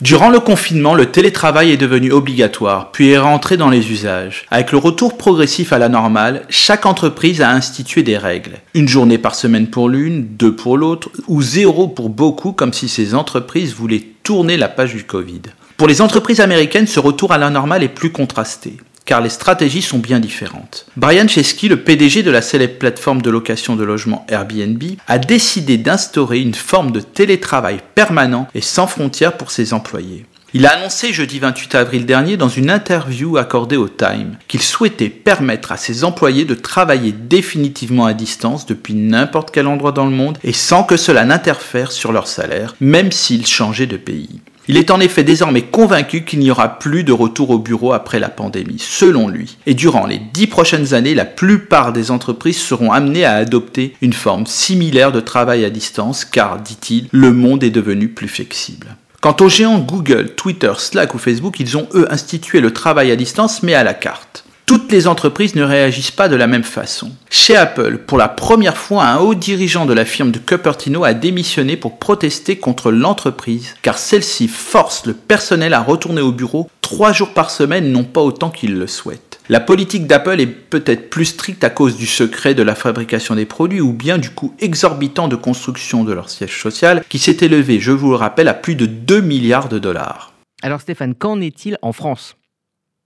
Durant le confinement, le télétravail est devenu obligatoire, puis est rentré dans les usages. Avec le retour progressif à la normale, chaque entreprise a institué des règles. Une journée par semaine pour l'une, deux pour l'autre, ou zéro pour beaucoup, comme si ces entreprises voulaient tourner la page du Covid. Pour les entreprises américaines, ce retour à la normale est plus contrasté car les stratégies sont bien différentes. Brian Chesky, le PDG de la célèbre plateforme de location de logement Airbnb, a décidé d'instaurer une forme de télétravail permanent et sans frontières pour ses employés. Il a annoncé jeudi 28 avril dernier dans une interview accordée au Time qu'il souhaitait permettre à ses employés de travailler définitivement à distance depuis n'importe quel endroit dans le monde et sans que cela n'interfère sur leur salaire, même s'ils changeaient de pays. Il est en effet désormais convaincu qu'il n'y aura plus de retour au bureau après la pandémie, selon lui. Et durant les dix prochaines années, la plupart des entreprises seront amenées à adopter une forme similaire de travail à distance, car, dit-il, le monde est devenu plus flexible. Quant aux géants Google, Twitter, Slack ou Facebook, ils ont eux institué le travail à distance mais à la carte. Toutes les entreprises ne réagissent pas de la même façon. Chez Apple, pour la première fois, un haut dirigeant de la firme de Cupertino a démissionné pour protester contre l'entreprise, car celle-ci force le personnel à retourner au bureau trois jours par semaine, non pas autant qu'il le souhaite. La politique d'Apple est peut-être plus stricte à cause du secret de la fabrication des produits ou bien du coût exorbitant de construction de leur siège social qui s'est élevé, je vous le rappelle, à plus de 2 milliards de dollars. Alors Stéphane, qu'en est-il en France?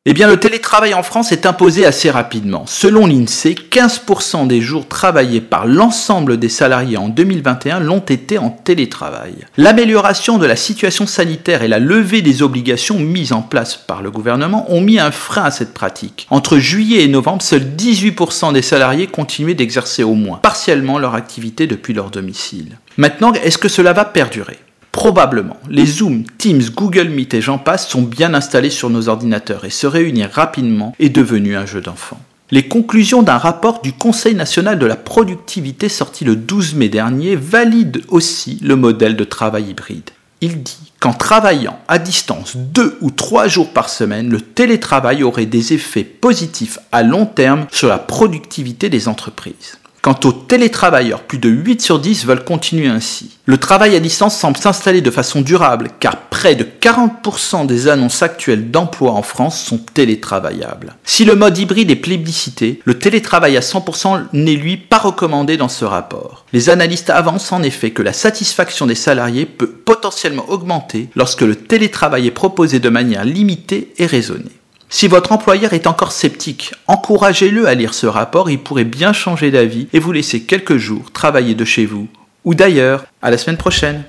Eh bien, le télétravail en France est imposé assez rapidement. Selon l'INSEE, 15% des jours travaillés par l'ensemble des salariés en 2021 l'ont été en télétravail. L'amélioration de la situation sanitaire et la levée des obligations mises en place par le gouvernement ont mis un frein à cette pratique. Entre juillet et novembre, seuls 18% des salariés continuaient d'exercer au moins partiellement leur activité depuis leur domicile. Maintenant, est-ce que cela va perdurer? Probablement. Les Zoom, Teams, Google Meet et j'en passe sont bien installés sur nos ordinateurs et se réunir rapidement est devenu un jeu d'enfant. Les conclusions d'un rapport du Conseil national de la productivité sorti le 12 mai dernier valident aussi le modèle de travail hybride. Il dit qu'en travaillant à distance deux ou trois jours par semaine, le télétravail aurait des effets positifs à long terme sur la productivité des entreprises. Quant aux télétravailleurs, plus de 8 sur 10 veulent continuer ainsi. Le travail à distance semble s'installer de façon durable car près de 40% des annonces actuelles d'emploi en France sont télétravaillables. Si le mode hybride est plébiscité, le télétravail à 100% n'est lui pas recommandé dans ce rapport. Les analystes avancent en effet que la satisfaction des salariés peut potentiellement augmenter lorsque le télétravail est proposé de manière limitée et raisonnée. Si votre employeur est encore sceptique, encouragez-le à lire ce rapport, il pourrait bien changer d'avis et vous laisser quelques jours travailler de chez vous ou d'ailleurs. À la semaine prochaine.